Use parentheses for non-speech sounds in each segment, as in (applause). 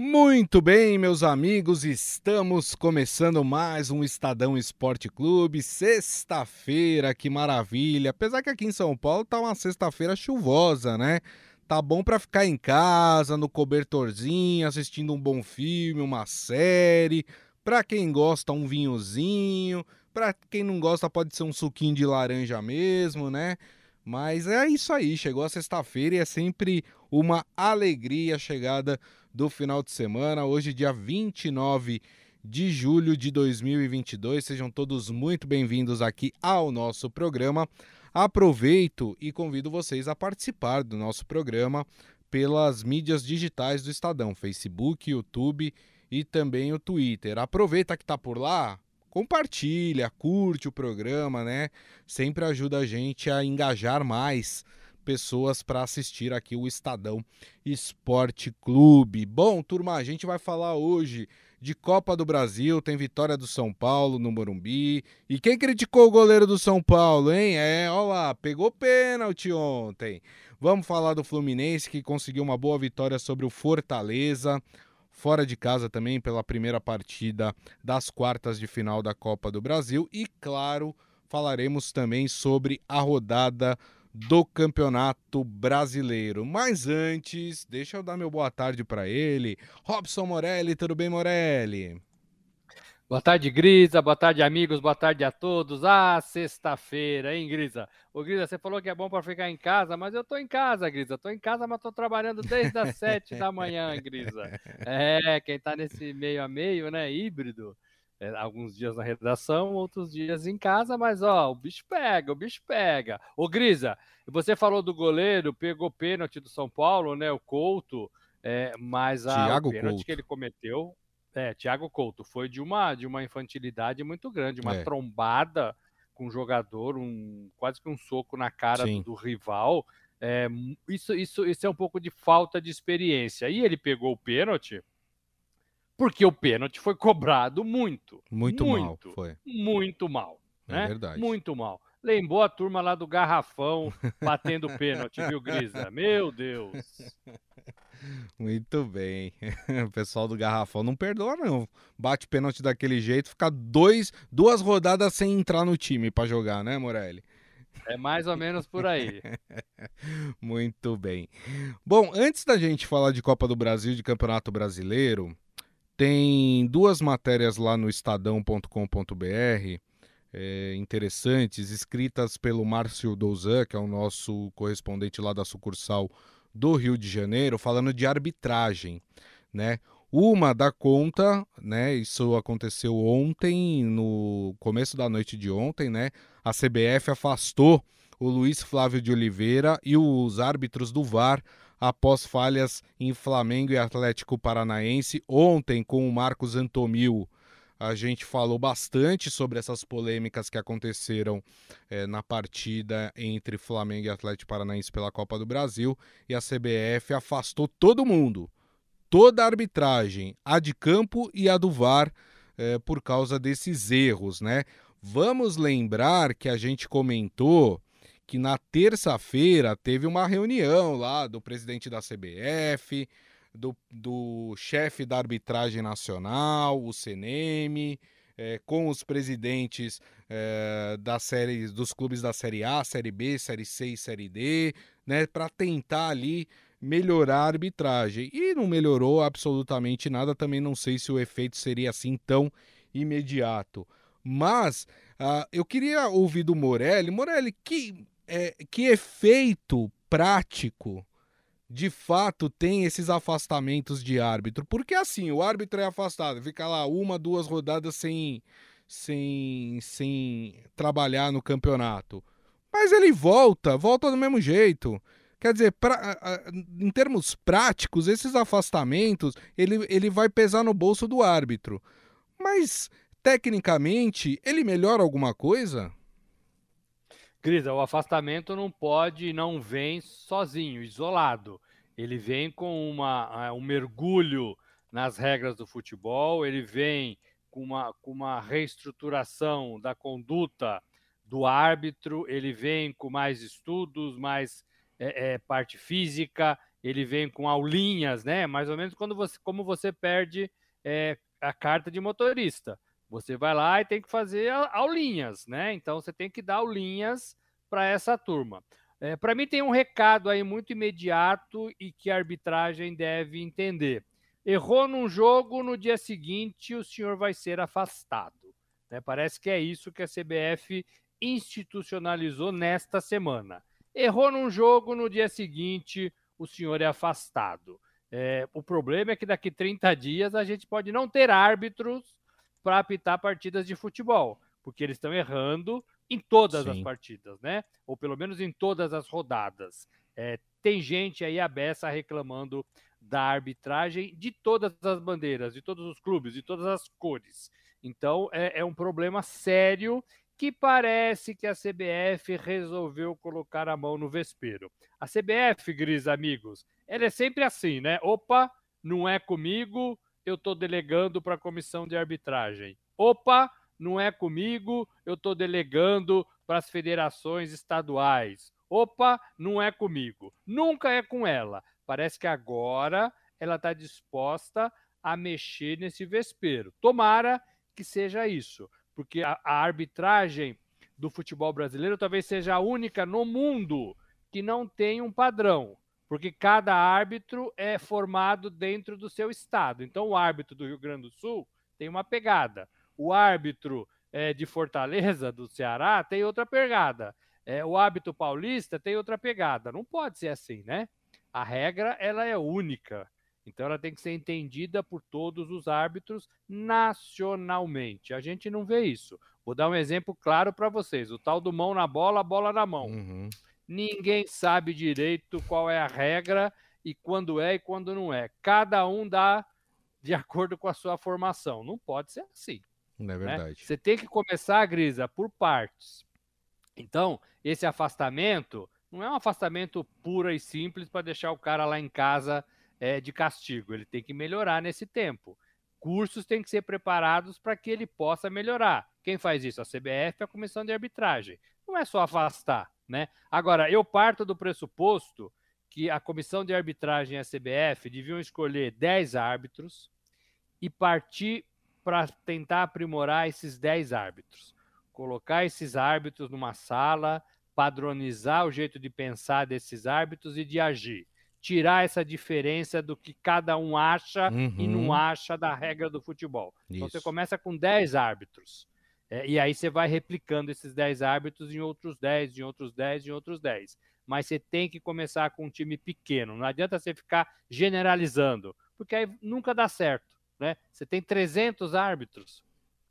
Muito bem, meus amigos, estamos começando mais um Estadão Esporte Clube. Sexta-feira, que maravilha. Apesar que aqui em São Paulo tá uma sexta-feira chuvosa, né? Tá bom para ficar em casa, no cobertorzinho, assistindo um bom filme, uma série. Para quem gosta, um vinhozinho. Para quem não gosta, pode ser um suquinho de laranja mesmo, né? Mas é isso aí, chegou a sexta-feira e é sempre uma alegria a chegada do final de semana. Hoje, dia 29 de julho de 2022. Sejam todos muito bem-vindos aqui ao nosso programa. Aproveito e convido vocês a participar do nosso programa pelas mídias digitais do Estadão, Facebook, YouTube e também o Twitter. Aproveita que está por lá, compartilha, curte o programa, né? Sempre ajuda a gente a engajar mais pessoas para assistir aqui o Estadão Esporte Clube. Bom, turma, a gente vai falar hoje de Copa do Brasil, tem vitória do São Paulo no Morumbi. E quem criticou o goleiro do São Paulo, hein? É, olha lá, pegou pênalti ontem. Vamos falar do Fluminense que conseguiu uma boa vitória sobre o Fortaleza. Fora de casa também pela primeira partida das quartas de final da Copa do Brasil. E, claro, falaremos também sobre a rodada do Campeonato Brasileiro. Mas antes, deixa eu dar meu boa tarde para ele. Robson Morelli, tudo bem, Morelli? Boa tarde, Grisa. Boa tarde, amigos. Boa tarde a todos. Ah, sexta-feira, hein, Grisa? Ô, Grisa, você falou que é bom para ficar em casa, mas eu tô em casa, Grisa. Tô em casa, mas tô trabalhando desde as sete da manhã, Grisa. (laughs) É, quem tá nesse meio a meio, né, híbrido, é, alguns dias na redação, outros dias em casa, mas ó, o bicho pega, o bicho pega. Ô Grisa, você falou do goleiro, pegou pênalti do São Paulo, né? O Couto, é, mas a Thiago pênalti Couto. que ele cometeu, é, Thiago Couto, foi de uma, de uma infantilidade muito grande, uma é. trombada com o jogador, um, quase que um soco na cara do, do, rival. É, isso, isso, isso é um pouco de falta de experiência. E ele pegou o pênalti porque o pênalti foi cobrado muito. Muito, muito mal, foi. Muito mal. É né? verdade. Muito mal. Lembrou a turma lá do garrafão batendo pênalti, viu, Grisa? (laughs) Meu Deus. Muito bem. (laughs) O pessoal do Garrafão não perdoa, não. Bate pênalti daquele jeito, fica dois, duas rodadas sem entrar no time para jogar, né, Morelli? É mais ou menos por aí. (laughs) Muito bem. Bom, antes da gente falar de Copa do Brasil, de Campeonato Brasileiro, tem duas matérias lá no estadão.com.br é, interessantes, escritas pelo Márcio Douzan, que é o nosso correspondente lá da sucursal do Rio de Janeiro, falando de arbitragem, né? Uma dá conta, né? Isso aconteceu ontem, no começo da noite de ontem, né? A CBF afastou o Luiz Flávio de Oliveira e os árbitros do VAR após falhas em Flamengo e Atlético Paranaense. Ontem, com o Marcos Antomil, a gente falou bastante sobre essas polêmicas que aconteceram é, na partida entre Flamengo e Atlético Paranaense pela Copa do Brasil e a CBF afastou todo mundo, toda a arbitragem, a de campo e a do VAR, é, por causa desses erros, né? Vamos lembrar que a gente comentou que na terça-feira teve uma reunião lá do presidente da CBF, do, do chefe da arbitragem nacional, o CNM, é, com os presidentes é, das séries, dos clubes da Série A, Série B, Série C e Série D, né, para tentar ali melhorar a arbitragem. E não melhorou absolutamente nada, também não sei se o efeito seria assim tão imediato. Mas uh, eu queria ouvir do Morelli. Morelli, que é, que efeito prático de fato tem esses afastamentos de árbitro? Porque assim, o árbitro é afastado, fica lá uma, duas rodadas sem, sem, sem trabalhar no campeonato. Mas ele volta, volta do mesmo jeito. Quer dizer, pra, em termos práticos, esses afastamentos, ele, ele vai pesar no bolso do árbitro. Mas, tecnicamente, ele melhora alguma coisa? Grisa, o afastamento não pode, não vem sozinho, isolado. Ele vem com uma, é, um mergulho nas regras do futebol, ele vem com uma, com uma reestruturação da conduta do árbitro, ele vem com mais estudos, mais é, é, parte física, ele vem com aulinhas, né? Mais ou menos quando você, como você perde é, a carta de motorista. Você vai lá e tem que fazer aulinhas, né? Então você tem que dar aulinhas para essa turma. É, para mim tem um recado aí muito imediato e que a arbitragem deve entender. Errou num jogo, no dia seguinte o senhor vai ser afastado. Né? Parece que é isso que a CBF institucionalizou nesta semana. Errou num jogo, no dia seguinte o senhor é afastado. É, o problema é que daqui 30 dias a gente pode não ter árbitros para apitar partidas de futebol, porque eles estão errando em todas Sim. as partidas, né? Ou pelo menos em todas as rodadas. É, tem gente aí a beça reclamando da arbitragem de todas as bandeiras, de todos os clubes, de todas as cores. Então é, é um problema sério que parece que a CBF resolveu colocar a mão no vespeiro. A CBF, Gris, amigos, ela é sempre assim, né? Opa, não é comigo, eu estou delegando para a comissão de arbitragem. Opa, não é comigo, eu estou delegando para as federações estaduais. Opa, não é comigo. Nunca é com ela. Parece que agora ela está disposta a mexer nesse vespeiro. Tomara que seja isso porque a, a arbitragem do futebol brasileiro talvez seja a única no mundo que não tem um padrão, porque cada árbitro é formado dentro do seu estado. Então, o árbitro do Rio Grande do Sul tem uma pegada, o árbitro é, de Fortaleza, do Ceará, tem outra pegada, é, o árbitro paulista tem outra pegada. Não pode ser assim, né? A regra ela é única. Então ela tem que ser entendida por todos os árbitros nacionalmente. A gente não vê isso. Vou dar um exemplo claro para vocês: o tal do mão na bola, bola na mão. Uhum. Ninguém sabe direito qual é a regra e quando é e quando não é. Cada um dá de acordo com a sua formação. Não pode ser assim. Não é né? verdade. Né? Você tem que começar, Grisa, por partes. Então, esse afastamento não é um afastamento puro e simples para deixar o cara lá em casa é, de castigo. Ele tem que melhorar nesse tempo. Cursos têm que ser preparados para que ele possa melhorar. Quem faz isso? A CBF e a Comissão de Arbitragem. Não é só afastar, né? Agora, eu parto do pressuposto que a Comissão de Arbitragem e a CBF deviam escolher 10 árbitros e partir para tentar aprimorar esses 10 árbitros. Colocar esses árbitros numa sala, padronizar o jeito de pensar desses árbitros e de agir tirar essa diferença do que cada um acha uhum. e não uhum. acha da regra do futebol. Isso. Então você começa com 10 árbitros. É, e aí você vai replicando esses 10 árbitros em outros 10, em outros 10, em outros 10. Mas você tem que começar com um time pequeno. Não adianta você ficar generalizando, porque aí nunca dá certo. Né? Você tem 300 árbitros,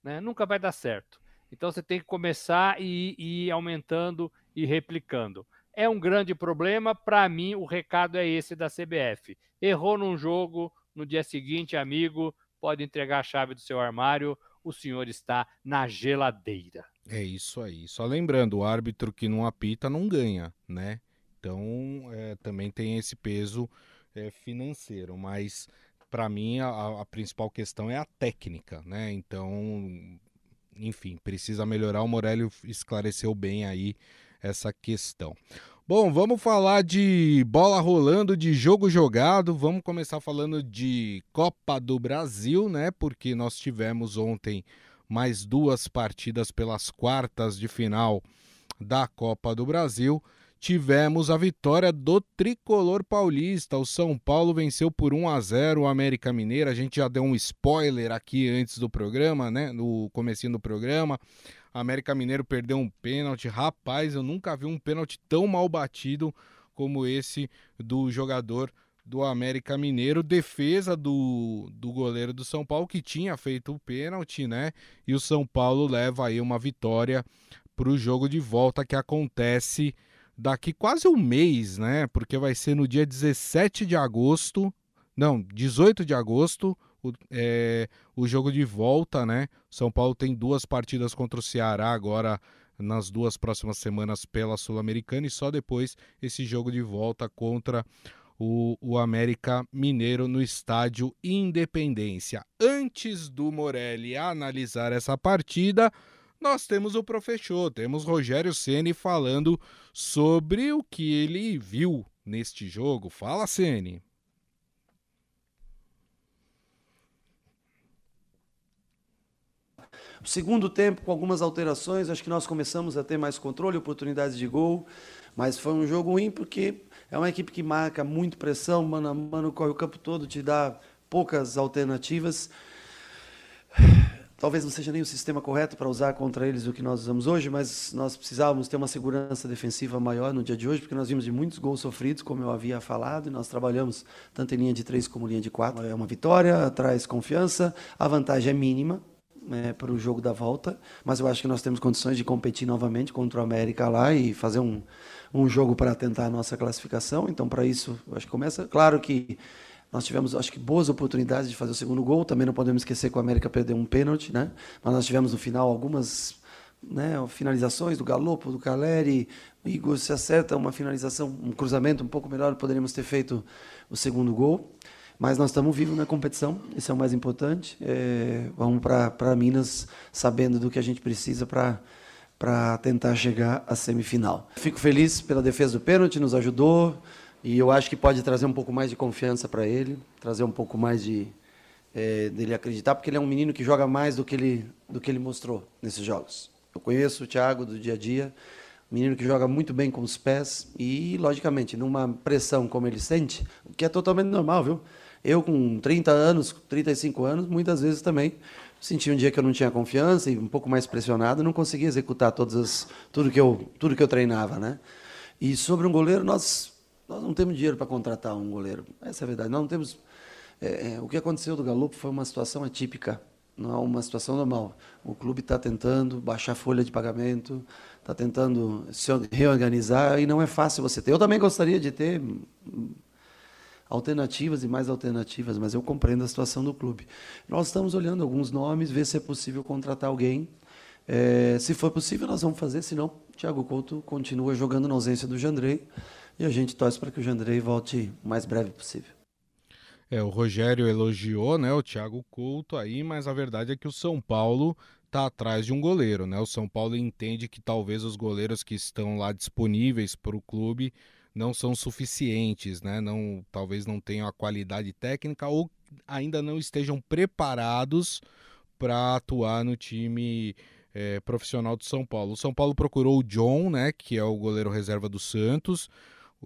né? nunca vai dar certo. Então você tem que começar e, e ir aumentando e replicando é um grande problema. Para mim, o recado é esse da CBF. Errou num jogo, no dia seguinte, amigo, pode entregar a chave do seu armário, o senhor está na geladeira. É isso aí. Só lembrando, o árbitro que não apita não ganha, né? Então, é, também tem esse peso é, financeiro, mas para mim a, a, principal questão é a técnica, né? Então, enfim, precisa melhorar. O Morelli esclareceu bem aí essa questão. Bom, vamos falar de bola rolando, de jogo jogado. Vamos começar falando de Copa do Brasil, né? Porque nós tivemos ontem mais duas partidas pelas quartas de final da Copa do Brasil. Tivemos a vitória do tricolor paulista. O São Paulo venceu por 1 a 0 o América Mineiro. A gente já deu um spoiler aqui antes do programa, né? No comecinho do programa. América Mineiro perdeu um pênalti. Rapaz, eu nunca vi um pênalti tão mal batido como esse do jogador do América Mineiro, defesa do, do goleiro do São Paulo que tinha feito o pênalti, né? E o São Paulo leva aí uma vitória para o jogo de volta que acontece daqui quase um mês, né? Porque vai ser no dia 17 de agosto, não, 18 de agosto, o, é, o jogo de volta, né? São Paulo tem duas partidas contra o Ceará agora nas duas próximas semanas pela Sul-Americana e só depois esse jogo de volta contra o, o América Mineiro no estádio Independência. Antes do Morelli analisar essa partida, nós temos o professor, temos Rogério Ceni falando sobre o que ele viu neste jogo? Fala, Ceni. O segundo tempo, com algumas alterações, acho que nós começamos a ter mais controle, oportunidades de gol, mas foi um jogo ruim porque é uma equipe que marca muito pressão, mano a mano, corre o campo todo, te dá poucas alternativas. Talvez não seja nem o sistema correto para usar contra eles o que nós usamos hoje, mas nós precisávamos ter uma segurança defensiva maior no dia de hoje, porque nós vimos de muitos gols sofridos, como eu havia falado, e nós trabalhamos tanto em linha de três como linha de quatro. É uma vitória, traz confiança, a vantagem é mínima, é, para o jogo da volta, mas eu acho que nós temos condições de competir novamente contra o América lá e fazer um, um jogo para tentar a nossa classificação. Então, para isso, acho que começa. Claro que nós tivemos, acho que, boas oportunidades de fazer o segundo gol. Também não podemos esquecer que o América perdeu um pênalti, né? Mas nós tivemos no final algumas né, finalizações do Galopo, do Caleri. Igor se acerta uma finalização, um cruzamento um pouco melhor, poderíamos ter feito o segundo gol. Mas nós estamos vivos na competição, isso é o mais importante. É, vamos para Minas sabendo do que a gente precisa para para tentar chegar à semifinal. Fico feliz pela defesa do pênalti, nos ajudou e eu acho que pode trazer um pouco mais de confiança para ele, trazer um pouco mais de é, dele acreditar, porque ele é um menino que joga mais do que ele do que ele mostrou nesses jogos. Eu conheço o Thiago do dia a dia, um menino que joga muito bem com os pés e, logicamente, numa pressão como ele sente, o que é totalmente normal, viu? Eu, com 30 anos, 35 anos, muitas vezes também senti um dia que eu não tinha confiança e um pouco mais pressionado, não conseguia executar todas as, tudo que eu tudo que eu treinava, né? E sobre um goleiro, nós nós não temos dinheiro para contratar um goleiro. Essa é a verdade. Nós não temos. É, é, o que aconteceu do Galo foi uma situação atípica, não é uma situação normal. O clube está tentando baixar a folha de pagamento, está tentando se reorganizar e não é fácil você ter. Eu também gostaria de ter alternativas e mais alternativas, mas eu compreendo a situação do clube. Nós estamos olhando alguns nomes, ver se é possível contratar alguém. É, se for possível, nós vamos fazer, senão, Thiago Couto continua jogando na ausência do Jandrei e a gente torce para que o Jandrei volte o mais breve possível. É, o Rogério elogiou né, o Thiago Couto aí, mas a verdade é que o São Paulo está atrás de um goleiro. Né? O São Paulo entende que talvez os goleiros que estão lá disponíveis para o clube não são suficientes, né? Não, talvez não tenham a qualidade técnica ou ainda não estejam preparados para atuar no time é, profissional do São Paulo. O São Paulo procurou o John, né? Que é o goleiro reserva do Santos.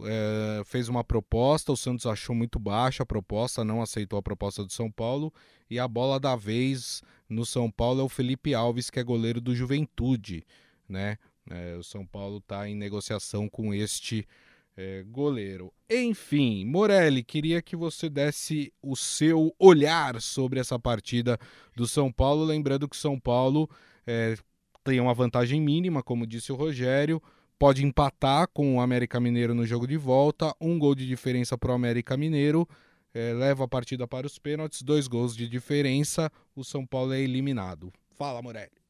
É, fez uma proposta, o Santos achou muito baixa a proposta, não aceitou a proposta do São Paulo, e a bola da vez no São Paulo é o Felipe Alves, que é goleiro do Juventude, né? É, o São Paulo está em negociação com este é, goleiro. Enfim, Morelli, queria que você desse o seu olhar sobre essa partida do São Paulo, lembrando que São Paulo é, tem uma vantagem mínima, como disse o Rogério, pode empatar com o América Mineiro no jogo de volta, um gol de diferença para o América Mineiro, é, leva a partida para os pênaltis, dois gols de diferença, o São Paulo é eliminado. Fala, Morelli.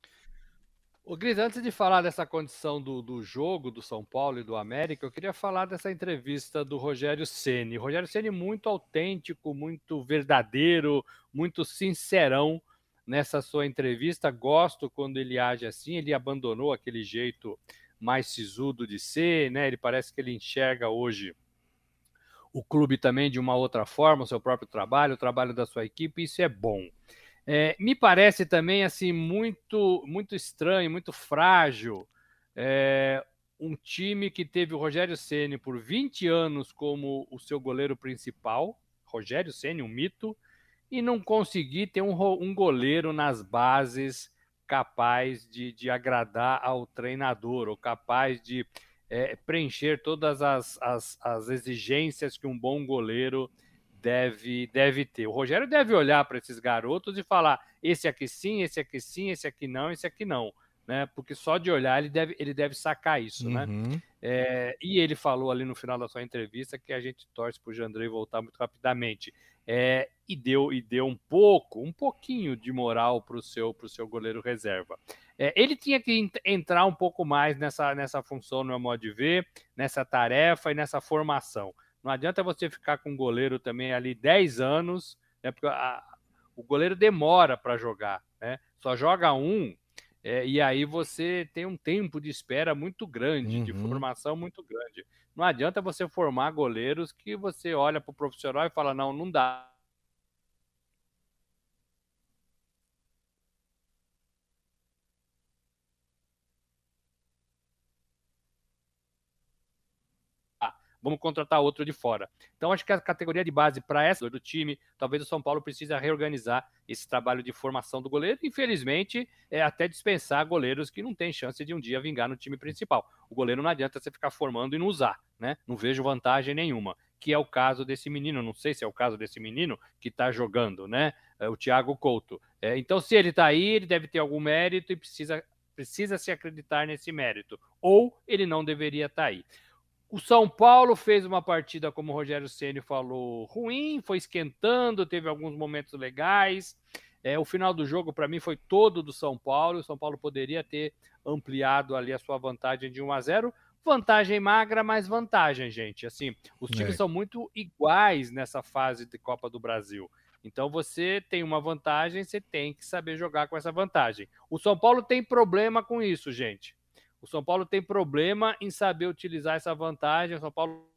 O Gris, antes de falar dessa condição do, do jogo do São Paulo e do América, eu queria falar dessa entrevista do Rogério Ceni. Rogério Ceni muito autêntico, muito verdadeiro, muito sincerão nessa sua entrevista. Gosto quando ele age assim. Ele abandonou aquele jeito mais sisudo de ser, né? Ele parece que ele enxerga hoje o clube também de uma outra forma, o seu próprio trabalho, o trabalho da sua equipe. Isso é bom. É, me parece também assim muito muito estranho, muito frágil. É, um time que teve o Rogério Ceni por 20 anos como o seu goleiro principal, Rogério Ceni, um mito, e não conseguir ter um, um goleiro nas bases capaz de, de, agradar ao treinador, ou capaz de é, preencher todas as, as, as exigências que um bom goleiro deve, deve ter. O Rogério deve olhar para esses garotos e falar: esse aqui sim, esse aqui sim, esse aqui não, esse aqui não. Né? Porque só de olhar ele deve, ele deve sacar isso. Né? Uhum. Né? É, e ele falou ali no final da sua entrevista que a gente torce para o Jandrei voltar muito rapidamente. É, e, deu, e deu um pouco, um pouquinho de moral para o seu, pro seu goleiro reserva. É, ele tinha que entrar um pouco mais nessa, nessa função, no meu modo de ver, nessa tarefa e nessa formação. Não adianta você ficar com o goleiro também ali 10 anos, né? Porque a, o goleiro demora para jogar, né? Só joga um É, e aí você tem um tempo de espera muito grande, uhum. de formação muito grande. Não adianta você formar goleiros que você olha para o profissional e fala, não, não dá. Vamos contratar outro de fora. Então, acho que a categoria de base para essa do time, talvez o São Paulo precise reorganizar esse trabalho de formação do goleiro. Infelizmente, é até dispensar goleiros que não têm chance de um dia vingar no time principal. O goleiro não adianta você ficar formando e não usar, né? Não vejo vantagem nenhuma. Que é o caso desse menino, não sei se é o caso desse menino que está jogando, né? É o Thiago Couto. É, então, se ele está aí, ele deve ter algum mérito e precisa, precisa se acreditar nesse mérito. Ou ele não deveria estar tá aí. O São Paulo fez uma partida, como o Rogério Ceni falou, ruim, foi esquentando, teve alguns momentos legais. É, o final do jogo, para mim, foi todo do São Paulo. O São Paulo poderia ter ampliado ali a sua vantagem de 1 a 0. Vantagem magra, mas vantagem, gente. Assim, os times é. são muito iguais nessa fase de Copa do Brasil. Então você tem uma vantagem, você tem que saber jogar com essa vantagem. O São Paulo tem problema com isso, gente. O São Paulo tem problema em saber utilizar essa vantagem. O São Paulo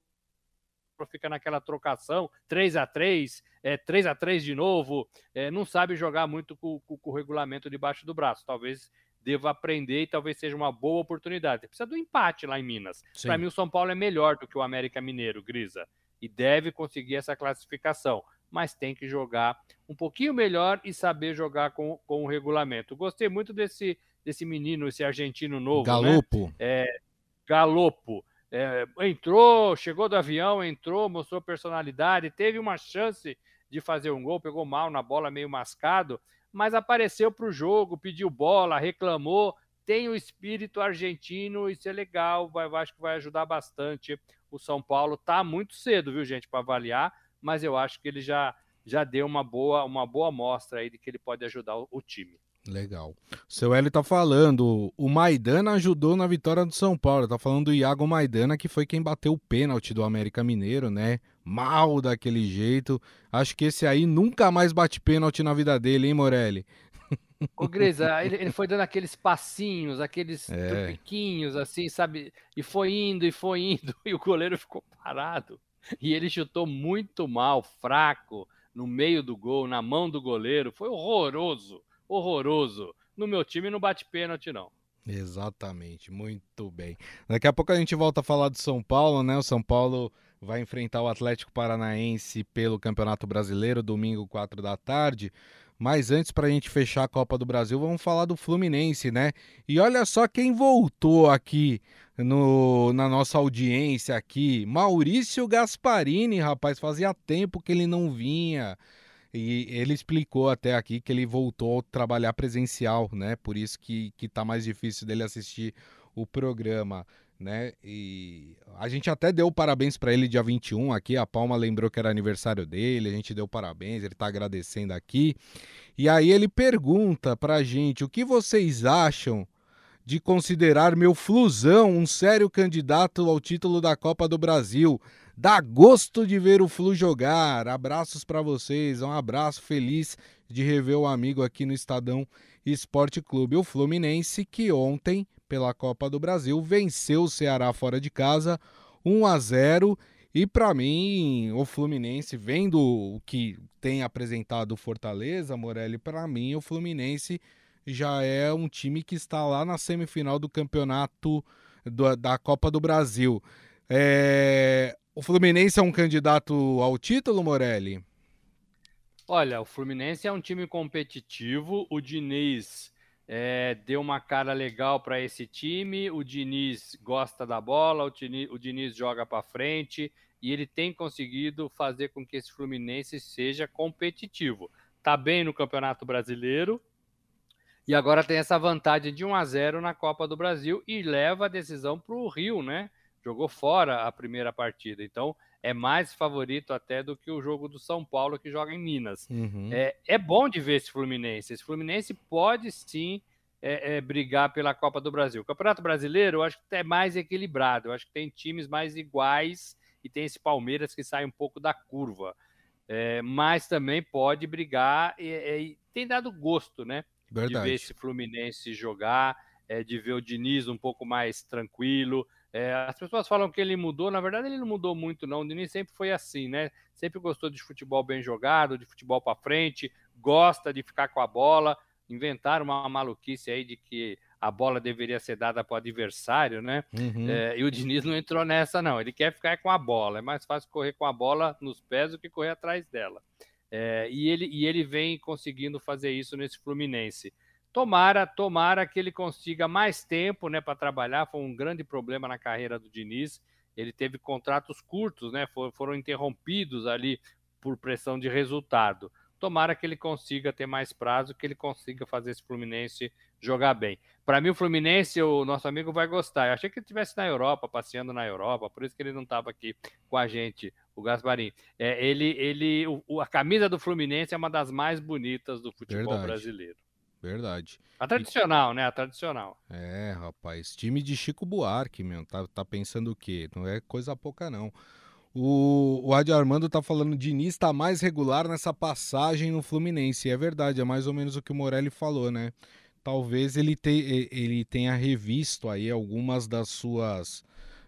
fica naquela trocação, 3 a 3 é, 3 a 3 de novo, é, não sabe jogar muito com, com, com, o regulamento debaixo do braço. Talvez deva aprender e talvez seja uma boa oportunidade. Precisa do empate lá em Minas. Para mim, o São Paulo é melhor do que o América Mineiro, Grisa, e deve conseguir essa classificação. Mas tem que jogar um pouquinho melhor e saber jogar com, com o regulamento. Gostei muito desse desse menino, esse argentino novo. Né? Galopo. Né? É, Galopo. É, entrou, chegou do avião, entrou, mostrou personalidade, teve uma chance de fazer um gol, pegou mal na bola, meio mascado, mas apareceu para o jogo, pediu bola, reclamou. Tem o espírito argentino, isso é legal, vai, acho que vai ajudar bastante. O São Paulo tá muito cedo, viu, gente, para avaliar, mas eu acho que ele já já deu uma boa uma boa amostra aí de que ele pode ajudar o, o time. Legal. Seu Hélio tá falando, o Maidana ajudou na vitória do São Paulo. Tá falando do Iago Maidana, que foi quem bateu o pênalti do América Mineiro, né? Mal daquele jeito. Acho que esse aí nunca mais bate pênalti na vida dele, hein, Morelli? (laughs) Ô, Grisa, ele, ele, foi dando aqueles passinhos, aqueles é. piquinhos, assim, sabe? E foi indo, e foi indo, (laughs) e o goleiro ficou parado. E ele chutou muito mal, fraco, no meio do gol, na mão do goleiro. Foi horroroso horroroso. No meu time não bate pênalti, não. Exatamente, muito bem. Daqui a pouco a gente volta a falar do São Paulo, né? O São Paulo vai enfrentar o Atlético Paranaense pelo Campeonato Brasileiro, domingo, 4 da tarde. Mas antes, para a gente fechar a Copa do Brasil, vamos falar do Fluminense, né? E olha só quem voltou aqui no, na nossa audiência aqui. Maurício Gasparini, rapaz, fazia tempo que ele não vinha. E ele explicou até aqui que ele voltou a trabalhar presencial, né? Por isso que, que tá mais difícil dele assistir o programa, né? E a gente até deu parabéns para ele dia 21 aqui, a Palma lembrou que era aniversário dele, a gente deu parabéns, ele tá agradecendo aqui. E aí ele pergunta pra gente o que vocês acham de considerar meu Flusão um sério candidato ao título da Copa do Brasil. Dá gosto de ver o Flu jogar. Abraços para vocês. Um abraço feliz de rever o amigo aqui no Estadão Esporte Clube. O Fluminense que ontem, pela Copa do Brasil, venceu o Ceará fora de casa 1 a 0 e para mim, o Fluminense, vendo o que tem apresentado o Fortaleza, Morelli, para mim o Fluminense já é um time que está lá na semifinal do campeonato da Copa do Brasil. É, o Fluminense é um candidato ao título, Morelli? Olha, o Fluminense é um time competitivo. O Diniz é, deu uma cara legal para esse time. O Diniz gosta da bola, o Diniz, o Diniz joga para frente e ele tem conseguido fazer com que esse Fluminense seja competitivo. Tá bem no Campeonato Brasileiro e agora tem essa vantagem de 1 a 0 na Copa do Brasil e leva a decisão para o Rio, né? Jogou fora a primeira partida. Então, é mais favorito até do que o jogo do São Paulo, que joga em Minas. Uhum. É, é bom de ver esse Fluminense. Esse Fluminense pode sim é, é, brigar pela Copa do Brasil. O Campeonato Brasileiro, eu acho que é mais equilibrado. Eu acho que tem times mais iguais e tem esse Palmeiras que sai um pouco da curva. É, mas também pode brigar e, e tem dado gosto, né? Verdade. de ver esse Fluminense jogar, é, de ver o Diniz um pouco mais tranquilo. É, as pessoas falam que ele mudou, na verdade ele não mudou muito não. O Diniz sempre foi assim, né? Sempre gostou de futebol bem jogado, de futebol para frente, gosta de ficar com a bola. Inventaram uma maluquice aí de que a bola deveria ser dada para o adversário, né? Uhum. É, e o Diniz não entrou nessa, não. Ele quer ficar com a bola. É mais fácil correr com a bola nos pés do que correr atrás dela. É, e, ele, e ele vem conseguindo fazer isso nesse Fluminense. Tomara, tomara que ele consiga mais tempo né, para trabalhar. Foi um grande problema na carreira do Diniz. Ele teve contratos curtos, né? foram interrompidos ali por pressão de resultado. Tomara que ele consiga ter mais prazo, que ele consiga fazer esse Fluminense jogar bem. Para mim, o Fluminense, o nosso amigo vai gostar. Eu achei que ele estivesse na Europa, passeando na Europa, por isso que ele não estava aqui com a gente, o Gasparim. É, ele, ele, o, a camisa do Fluminense é uma das mais bonitas do futebol Verdade. brasileiro. Verdade. A tradicional, e... né? A tradicional. É, rapaz. Time de Chico Buarque, meu. Tá, tá pensando o quê? Não é coisa pouca, não. O, o Adi Armando tá falando, Diniz tá mais regular nessa passagem no Fluminense. E é verdade, é mais ou menos o que o Morelli falou, né? talvez ele, te, ele tenha revisto aí algumas das suas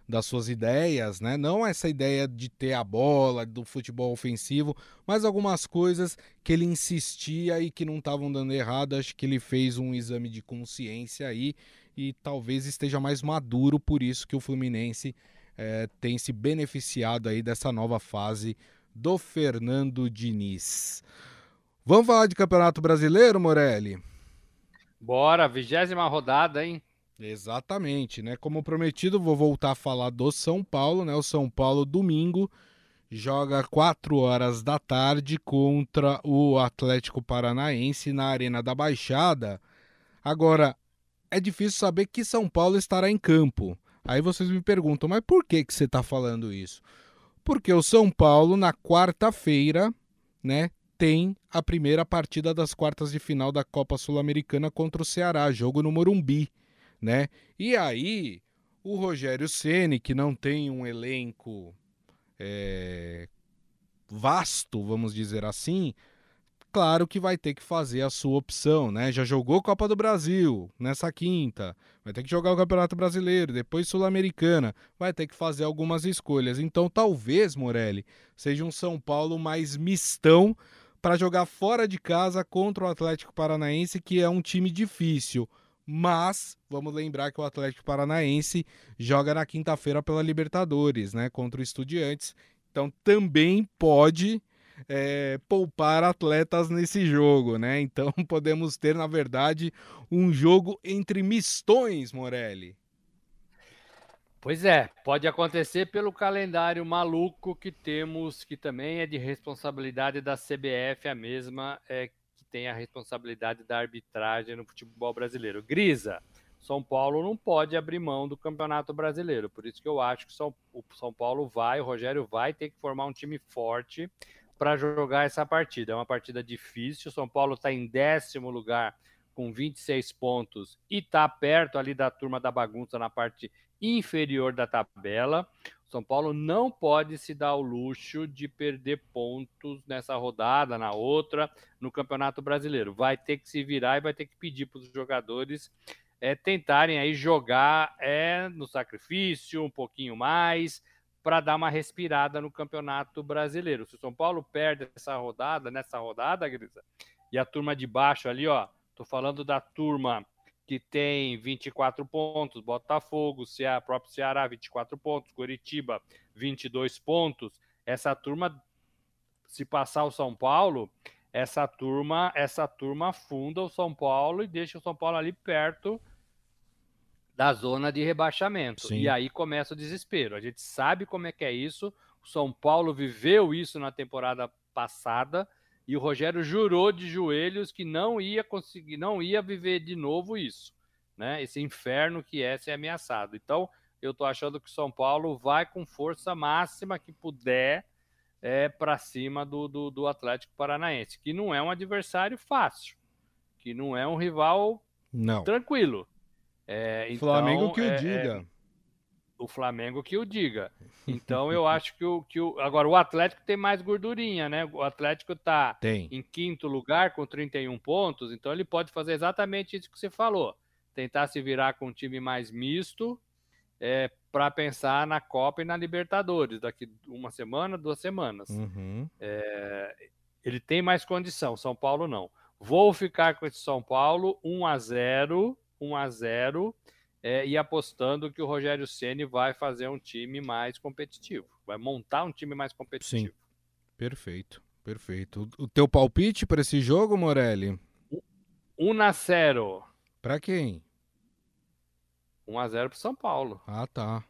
das suas ideias, né? Não essa ideia de ter a bola, do futebol ofensivo, mas algumas coisas que ele insistia e que não estavam dando errado. Acho que ele fez um exame de consciência aí e talvez esteja mais maduro, por isso que o Fluminense é, tem se beneficiado aí dessa nova fase do Fernando Diniz. Vamos falar de Campeonato Brasileiro, Morelli? Bora, vigésima rodada, hein? Exatamente, né? Como prometido, vou voltar a falar do São Paulo, né? O São Paulo domingo joga 4 horas da tarde contra o Atlético Paranaense na Arena da Baixada. Agora, é difícil saber que São Paulo estará em campo. Aí vocês me perguntam, mas por que, que você está falando isso? Porque o São Paulo, na quarta-feira, né, tem a primeira partida das quartas de final da Copa Sul-Americana contra o Ceará, jogo no Morumbi, né? E aí, o Rogério Ceni, que não tem um elenco é, vasto, vamos dizer assim, claro que vai ter que fazer a sua opção, né? Já jogou Copa do Brasil nessa quinta, vai ter que jogar o Campeonato Brasileiro, depois Sul-Americana, vai ter que fazer algumas escolhas. Então, talvez, Morelli, seja um São Paulo mais mistão para jogar fora de casa contra o Atlético Paranaense, que é um time difícil. Mas vamos lembrar que o Atlético Paranaense joga na quinta-feira pela Libertadores, né? Contra o Estudiantes. Então também pode é, poupar atletas nesse jogo, né? (laughs) Então podemos ter, na verdade, um jogo entre mistões, Morelli. Pois é, pode acontecer pelo calendário maluco que temos, que também é de responsabilidade da CBF, a mesma é, tem a responsabilidade da arbitragem no futebol brasileiro. Grisa, São Paulo não pode abrir mão do Campeonato Brasileiro, por isso que eu acho que São, o São Paulo vai, o Rogério vai ter que formar um time forte para jogar essa partida. É uma partida difícil, o São Paulo está em décimo lugar com 26 pontos e está perto ali da turma da bagunça na parte inferior da tabela. São Paulo não pode se dar o luxo de perder pontos nessa rodada, na outra, no Campeonato Brasileiro. Vai ter que se virar e vai ter que pedir para os jogadores é, tentarem aí jogar é, no sacrifício um pouquinho mais para dar uma respirada no Campeonato Brasileiro. Se o São Paulo perde essa rodada, nessa rodada, Grisa, e a turma de baixo ali, ó, tô falando da turma que tem 24 pontos, Botafogo, Ceará, próprio Ceará, 24 pontos, Curitiba, 22 pontos. Essa turma, se passar o São Paulo, essa turma, essa turma funda o São Paulo e deixa o São Paulo ali perto da zona de rebaixamento. Sim. E aí começa o desespero. A gente sabe como é que é isso. O São Paulo viveu isso na temporada passada e o Rogério jurou de joelhos que não ia conseguir, não ia viver de novo isso, né? Esse inferno que é ser ameaçado. Então, eu estou achando que o São Paulo vai com força máxima que puder é, para cima do, do, do, Atlético Paranaense, que não é um adversário fácil, que não é um rival não. tranquilo. É, então, Flamengo que o é, diga. O Flamengo que o diga. Então eu (laughs) acho que o, que o. Agora, o Atlético tem mais gordurinha, né? O Atlético tá Tem. em quinto lugar com 31 pontos, então ele pode fazer exatamente isso que você falou. Tentar se virar com um time mais misto é, para pensar na Copa e na Libertadores daqui uma semana, duas semanas. Uhum. É, ele tem mais condição, São Paulo não. Vou ficar com esse São Paulo 1 a 0, 1 a 0 é, e apostando que o Rogério Ceni vai fazer um time mais competitivo, vai montar um time mais competitivo. Perfeito, perfeito. O teu palpite para esse jogo, Morelli? 1 a 0. Para quem? 1 a 0 para São Paulo. Ah, tá.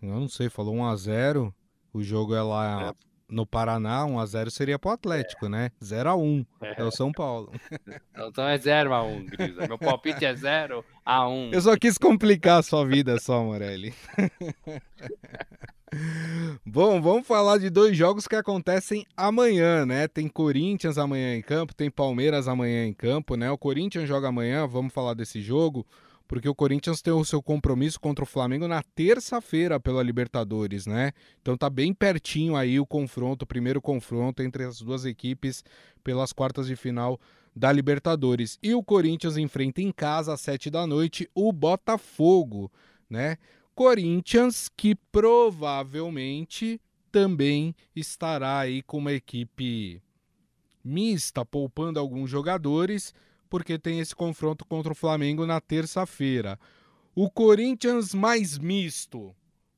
Eu não sei, falou 1 a 0. O jogo é lá no Paraná, 1 a 0 seria pro Atlético, né? 0 a 1. É, o São Paulo. (laughs) Então é 0 a 1, Grisa. Meu palpite é 0 a 1. Eu só quis complicar a sua vida só, Morelli. (laughs) Bom, vamos falar de dois jogos que acontecem amanhã, né? Tem Corinthians amanhã em campo, tem Palmeiras amanhã em campo, né? O Corinthians joga amanhã, vamos falar desse jogo, porque o Corinthians tem o seu compromisso contra o Flamengo na terça-feira pela Libertadores, né? Então tá bem pertinho aí o confronto, o primeiro confronto entre as duas equipes pelas quartas de final da Libertadores. E o Corinthians enfrenta em casa às sete da noite o Botafogo, né? Corinthians que provavelmente também estará aí com uma equipe mista, poupando alguns jogadores, porque tem esse confronto contra o Flamengo na terça-feira. O Corinthians mais misto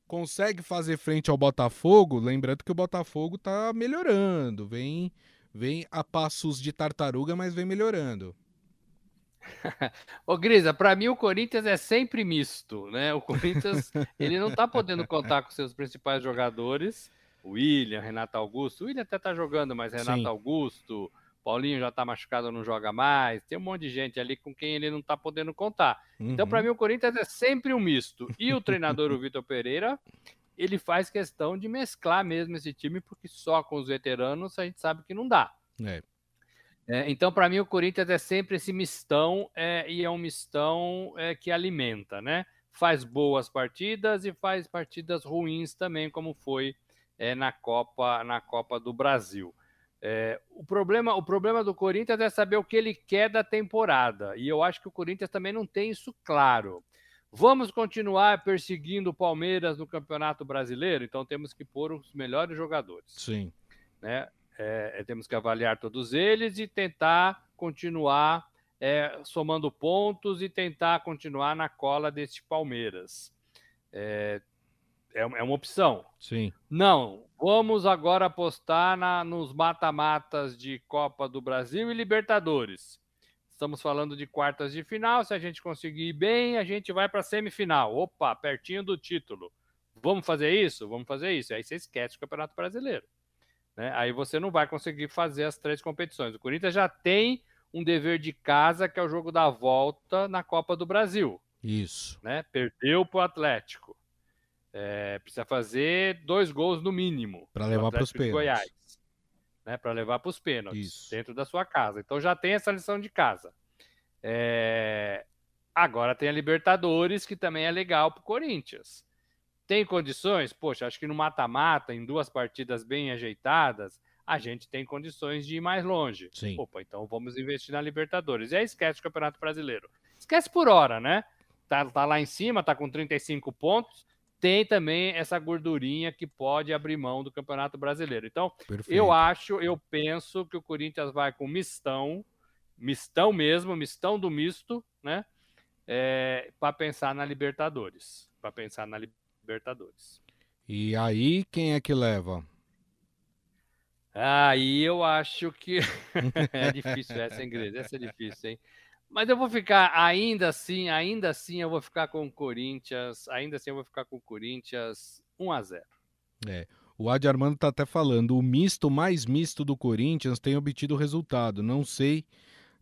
consegue fazer frente ao Botafogo, lembrando que o Botafogo está melhorando, vem vem a passos de tartaruga, mas vem melhorando. (laughs) Ô Grisa, para mim o Corinthians é sempre misto, né? O Corinthians (laughs) ele não tá podendo contar com seus principais jogadores, o William, Renato Augusto. O William até tá jogando, mas Renato Sim. Augusto, Paulinho já tá machucado, não joga mais. Tem um monte de gente ali com quem ele não tá podendo contar. Então, Uhum. para mim o Corinthians é sempre um misto. E o (laughs) treinador, o Vitor Pereira, ele faz questão de mesclar mesmo esse time, porque só com os veteranos a gente sabe que não dá. É. É, então, para mim, o Corinthians é sempre esse mistão é, e é um mistão é, que alimenta, né? Faz boas partidas e faz partidas ruins também, como foi é, na Copa na Copa do Brasil. É, o, problema, o problema do Corinthians é saber o que ele quer da temporada. E eu acho que o Corinthians também não tem isso claro. Vamos continuar perseguindo o Palmeiras no Campeonato Brasileiro? Então temos que pôr os melhores jogadores Sim. né? É, é, temos que avaliar todos eles e tentar continuar é, somando pontos e tentar continuar na cola desse Palmeiras. É, é, é uma opção. Sim. Não, vamos agora apostar na, nos mata-matas de Copa do Brasil e Libertadores. Estamos falando de quartas de final. Se a gente conseguir ir bem, a gente vai para a semifinal. Opa, pertinho do título. Vamos fazer isso? Vamos fazer isso. Aí você esquece o Campeonato Brasileiro. Né? Aí você não vai conseguir fazer as três competições. O Corinthians já tem um dever de casa, que é o jogo da volta na Copa do Brasil. Isso. Né? Perdeu para o Atlético. É, precisa fazer dois gols no mínimo. Pra pro levar Atlético de pênaltis. Goiás. Né? Para levar para os pênaltis. Isso. Dentro da sua casa. Então já tem essa lição de casa. É, Agora tem a Libertadores, que também é legal para o Corinthians. Tem condições? Poxa, acho que no mata-mata, em duas partidas bem ajeitadas, a gente tem condições de ir mais longe. Sim. Opa, então vamos investir na Libertadores. E aí esquece o Campeonato Brasileiro. Esquece por hora, né? Tá, tá lá em cima, tá com 35 pontos. Tem também essa gordurinha que pode abrir mão do Campeonato Brasileiro. Então, Perfeito. eu acho, eu penso que o Corinthians vai com mistão, mistão mesmo, mistão do misto, né? É, para pensar na Libertadores. Para pensar na Libertadores. E aí, quem é que leva? Aí eu acho que (laughs) (laughs) é difícil essa, hein, Gris? Essa é difícil, hein? Mas eu vou ficar, ainda assim, ainda assim, eu vou ficar com o Corinthians, ainda assim eu vou ficar com o Corinthians 1 a 0 É. O Adi Armando tá até falando, o misto mais misto do Corinthians tem obtido resultado. Não sei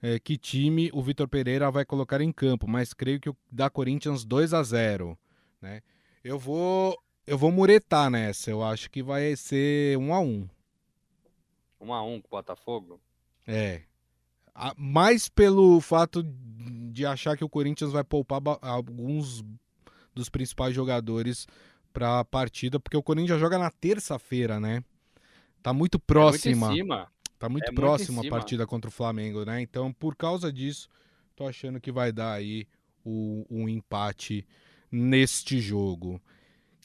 é, que time o Vitor Pereira vai colocar em campo, mas creio que o dá Corinthians 2 a 0 né? Eu vou eu vou muretar nessa, eu acho que vai ser 1 a 1 1 a 1 com o Botafogo. É. Mais pelo fato de achar que o Corinthians vai poupar alguns dos principais jogadores para a partida, porque o Corinthians joga na terça-feira, né? Tá muito próxima. É muito. Tá muito é próxima a partida contra o Flamengo, né? Então, por causa disso, tô achando que vai dar aí o, um empate neste jogo.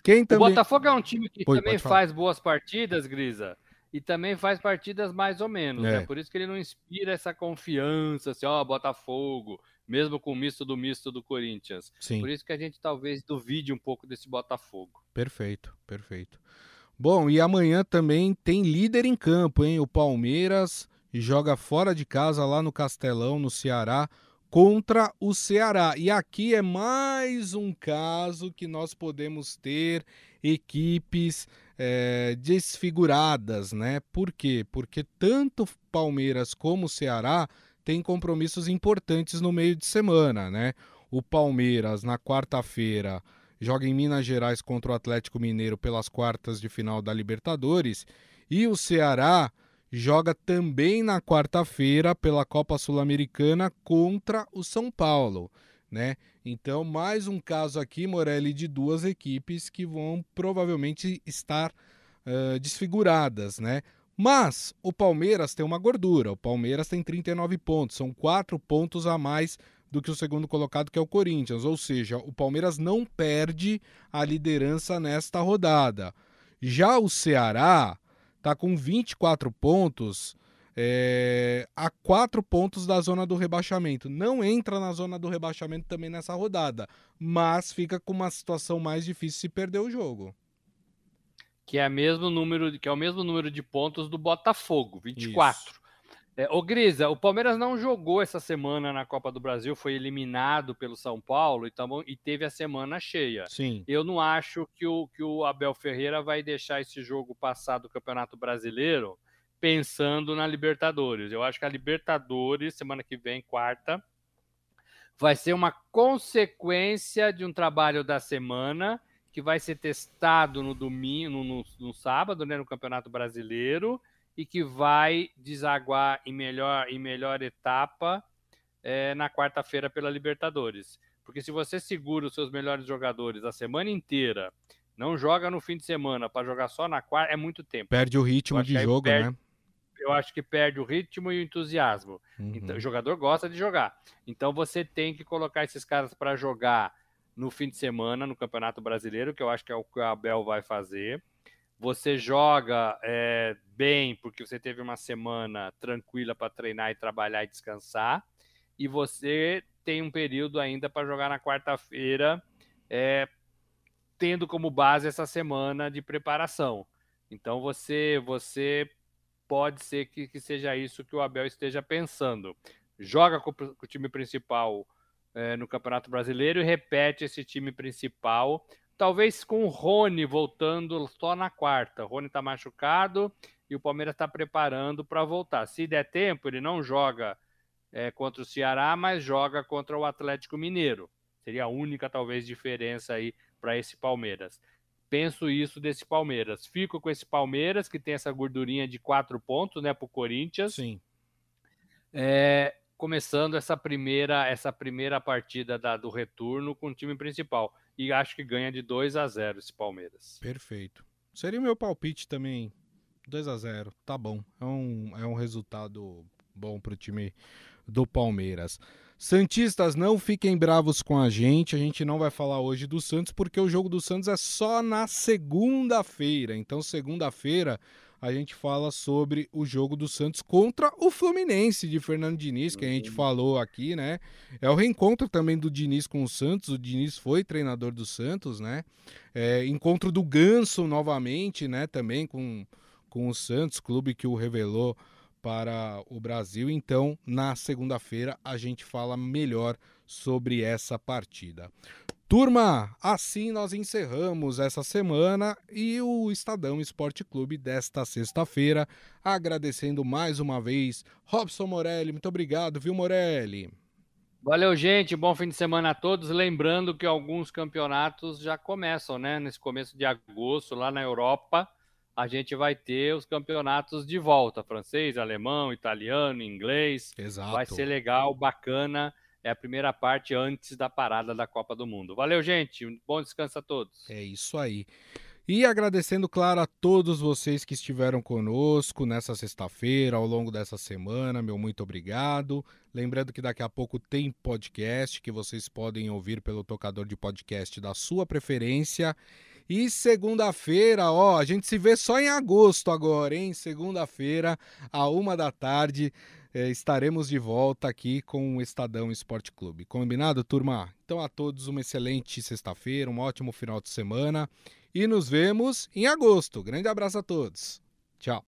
Quem também... O Botafogo é um time que Pô, também faz boas partidas, Grisa, e também faz partidas mais ou menos, é. né? Por isso que ele não inspira essa confiança, assim, ó, Botafogo, mesmo com o misto do misto do Corinthians. Sim. Por isso que a gente talvez duvide um pouco desse Botafogo. Perfeito, perfeito. Bom, e amanhã também tem líder em campo, hein? O Palmeiras joga fora de casa lá no Castelão, no Ceará, contra o Ceará. E aqui é mais um caso que nós podemos ter equipes é, desfiguradas, né? Por quê? Porque tanto Palmeiras como Ceará têm compromissos importantes no meio de semana, né? O Palmeiras, na quarta-feira, joga em Minas Gerais contra o Atlético Mineiro pelas quartas de final da Libertadores. E o Ceará joga também na quarta-feira pela Copa Sul-Americana contra o São Paulo, né? Então, mais um caso aqui, Morelli, de duas equipes que vão provavelmente estar uh, desfiguradas, né? Mas o Palmeiras tem uma gordura. O Palmeiras tem 39 pontos, são quatro pontos a mais do que o segundo colocado, que é o Corinthians. Ou seja, o Palmeiras não perde a liderança nesta rodada. Já o Ceará está com 24 pontos, é, a 4 pontos da zona do rebaixamento. Não entra na zona do rebaixamento também nessa rodada, mas fica com uma situação mais difícil se perder o jogo. Que é, mesmo número, que é o mesmo número de pontos do Botafogo, 24. Isso. É, ô Grisa, o Palmeiras não jogou essa semana na Copa do Brasil, foi eliminado pelo São Paulo e, tamo, e teve a semana cheia. Sim. Eu não acho que o, que o Abel Ferreira vai deixar esse jogo passar do Campeonato Brasileiro pensando na Libertadores. Eu acho que a Libertadores, semana que vem, quarta, vai ser uma consequência de um trabalho da semana que vai ser testado no domingo, no, no, sábado, né, no Campeonato Brasileiro e que vai desaguar em melhor, em melhor etapa é, na quarta-feira pela Libertadores. Porque se você segura os seus melhores jogadores a semana inteira, não joga no fim de semana para jogar só na quarta, é muito tempo. Perde o ritmo de jogo, perde, né? Eu acho que perde o ritmo e o entusiasmo. Uhum. Então, o jogador gosta de jogar. Então você tem que colocar esses caras para jogar no fim de semana no Campeonato Brasileiro, que eu acho que é o que o Abel vai fazer você joga é, bem porque você teve uma semana tranquila para treinar e trabalhar e descansar, e você tem um período ainda para jogar na quarta-feira, é, tendo como base essa semana de preparação. Então você você pode ser que, que seja isso que o Abel esteja pensando. Joga com, com o time principal é, no Campeonato Brasileiro e repete esse time principal talvez com o Rony voltando só na quarta. O Rony está machucado e o Palmeiras está preparando para voltar. Se der tempo, ele não joga é, contra o Ceará, mas joga contra o Atlético Mineiro. Seria a única, talvez, diferença aí para esse Palmeiras. Penso isso desse Palmeiras. Fico com esse Palmeiras, que tem essa gordurinha de quatro pontos, né, para o Corinthians. Sim. É, começando essa primeira essa primeira partida da, do retorno com o time principal. E acho que ganha de 2 a 0 esse Palmeiras. Perfeito. Seria o meu palpite também. 2 a 0 tá bom. É um, é um resultado bom para o time do Palmeiras. Santistas, não fiquem bravos com a gente. A gente não vai falar hoje do Santos porque o jogo do Santos é só na segunda-feira. Então, segunda-feira a gente fala sobre o jogo do Santos contra o Fluminense de Fernando Diniz, que a gente uhum. falou aqui, né? É o reencontro também do Diniz com o Santos. O Diniz foi treinador do Santos, né? É, encontro do Ganso novamente, né? Também com, com o Santos, clube que o revelou para o Brasil. Então, na segunda-feira, a gente fala melhor sobre essa partida. Turma, assim nós encerramos essa semana e o Estadão Esporte Clube desta sexta-feira, agradecendo mais uma vez Robson Morelli. Muito obrigado, viu, Morelli? Valeu, gente. Bom fim de semana a todos. Lembrando que alguns campeonatos já começam, né? Nesse começo de agosto, lá na Europa, a gente vai ter os campeonatos de volta: francês, alemão, italiano, inglês. Exato. Vai ser legal, bacana é a primeira parte antes da parada da Copa do Mundo. Valeu, gente. Um bom descanso a todos. É isso aí. E agradecendo, claro, a todos vocês que estiveram conosco nessa sexta-feira, ao longo dessa semana, meu muito obrigado. Lembrando que daqui a pouco tem podcast que vocês podem ouvir pelo tocador de podcast da sua preferência. E segunda-feira, ó, a gente se vê só em agosto agora, hein? Segunda-feira, a uma da tarde, eh, estaremos de volta aqui com o Estadão Esporte Clube. Combinado, turma? Então a todos uma excelente sexta-feira, um ótimo final de semana e nos vemos em agosto. Grande abraço a todos. Tchau.